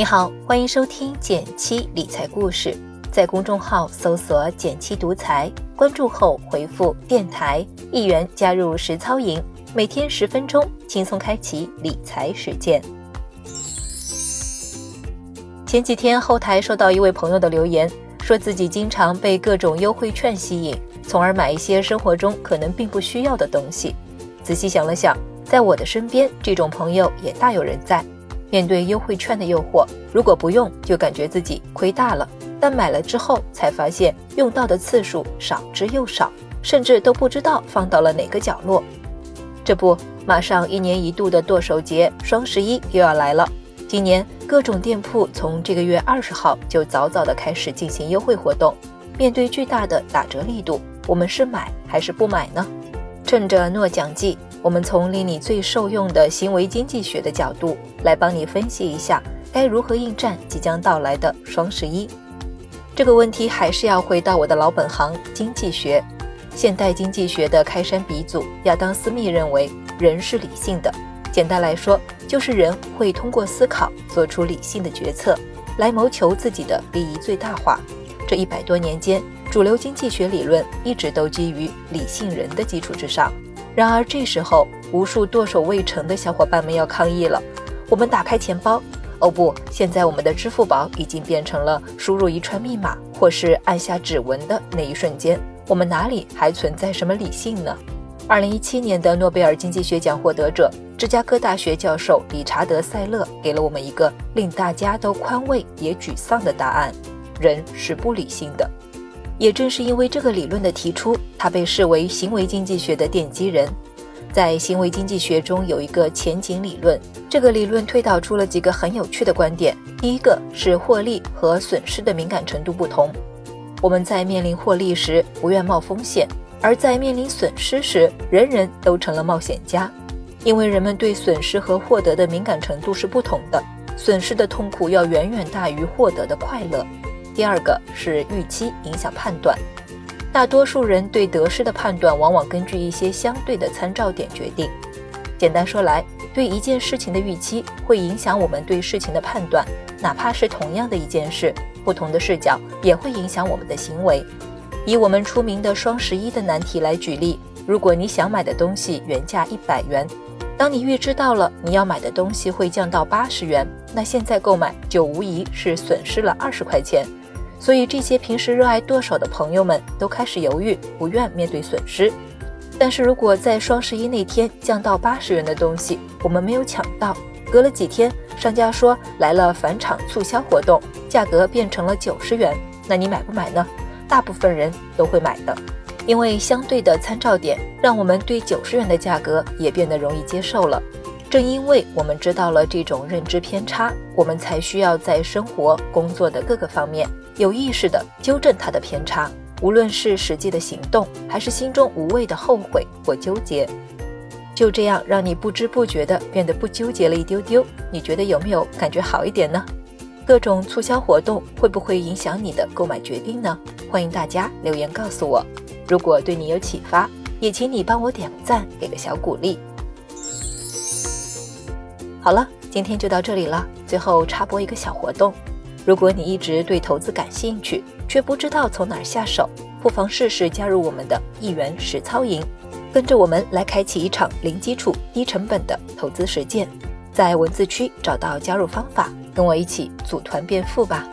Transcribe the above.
你好，欢迎收听减七理财故事，在公众号搜索“减七独裁，关注后回复“电台”一元加入实操营，每天十分钟，轻松开启理财实践。前几天后台收到一位朋友的留言，说自己经常被各种优惠券吸引，从而买一些生活中可能并不需要的东西。仔细想了想，在我的身边，这种朋友也大有人在。面对优惠券的诱惑，如果不用，就感觉自己亏大了；但买了之后，才发现用到的次数少之又少，甚至都不知道放到了哪个角落。这不，马上一年一度的剁手节双十一又要来了。今年各种店铺从这个月二十号就早早的开始进行优惠活动。面对巨大的打折力度，我们是买还是不买呢？趁着诺奖季，我们从令你最受用的行为经济学的角度来帮你分析一下，该如何应战即将到来的双十一。这个问题还是要回到我的老本行——经济学。现代经济学的开山鼻祖亚当·斯密认为，人是理性的。简单来说，就是人会通过思考做出理性的决策，来谋求自己的利益最大化。这一百多年间，主流经济学理论一直都基于理性人的基础之上。然而这时候，无数剁手未成的小伙伴们要抗议了。我们打开钱包，哦不，现在我们的支付宝已经变成了输入一串密码或是按下指纹的那一瞬间，我们哪里还存在什么理性呢？二零一七年的诺贝尔经济学奖获得者、芝加哥大学教授理查德·塞勒给了我们一个令大家都宽慰也沮丧的答案。人是不理性的，也正是因为这个理论的提出，他被视为行为经济学的奠基人。在行为经济学中有一个前景理论，这个理论推导出了几个很有趣的观点。第一个是获利和损失的敏感程度不同，我们在面临获利时不愿冒风险，而在面临损失时，人人都成了冒险家，因为人们对损失和获得的敏感程度是不同的，损失的痛苦要远远大于获得的快乐。第二个是预期影响判断，大多数人对得失的判断往往根据一些相对的参照点决定。简单说来，对一件事情的预期会影响我们对事情的判断，哪怕是同样的一件事，不同的视角也会影响我们的行为。以我们出名的双十一的难题来举例，如果你想买的东西原价一百元，当你预知到了你要买的东西会降到八十元，那现在购买就无疑是损失了二十块钱。所以，这些平时热爱剁手的朋友们都开始犹豫，不愿面对损失。但是如果在双十一那天降到八十元的东西，我们没有抢到，隔了几天，商家说来了返场促销活动，价格变成了九十元，那你买不买呢？大部分人都会买的，因为相对的参照点让我们对九十元的价格也变得容易接受了。正因为我们知道了这种认知偏差，我们才需要在生活、工作的各个方面有意识地纠正它的偏差，无论是实际的行动，还是心中无谓的后悔或纠结。就这样，让你不知不觉地变得不纠结了一丢丢。你觉得有没有感觉好一点呢？各种促销活动会不会影响你的购买决定呢？欢迎大家留言告诉我。如果对你有启发，也请你帮我点个赞，给个小鼓励。好了，今天就到这里了。最后插播一个小活动：如果你一直对投资感兴趣，却不知道从哪儿下手，不妨试试加入我们的一元实操营，跟着我们来开启一场零基础、低成本的投资实践。在文字区找到加入方法，跟我一起组团变富吧。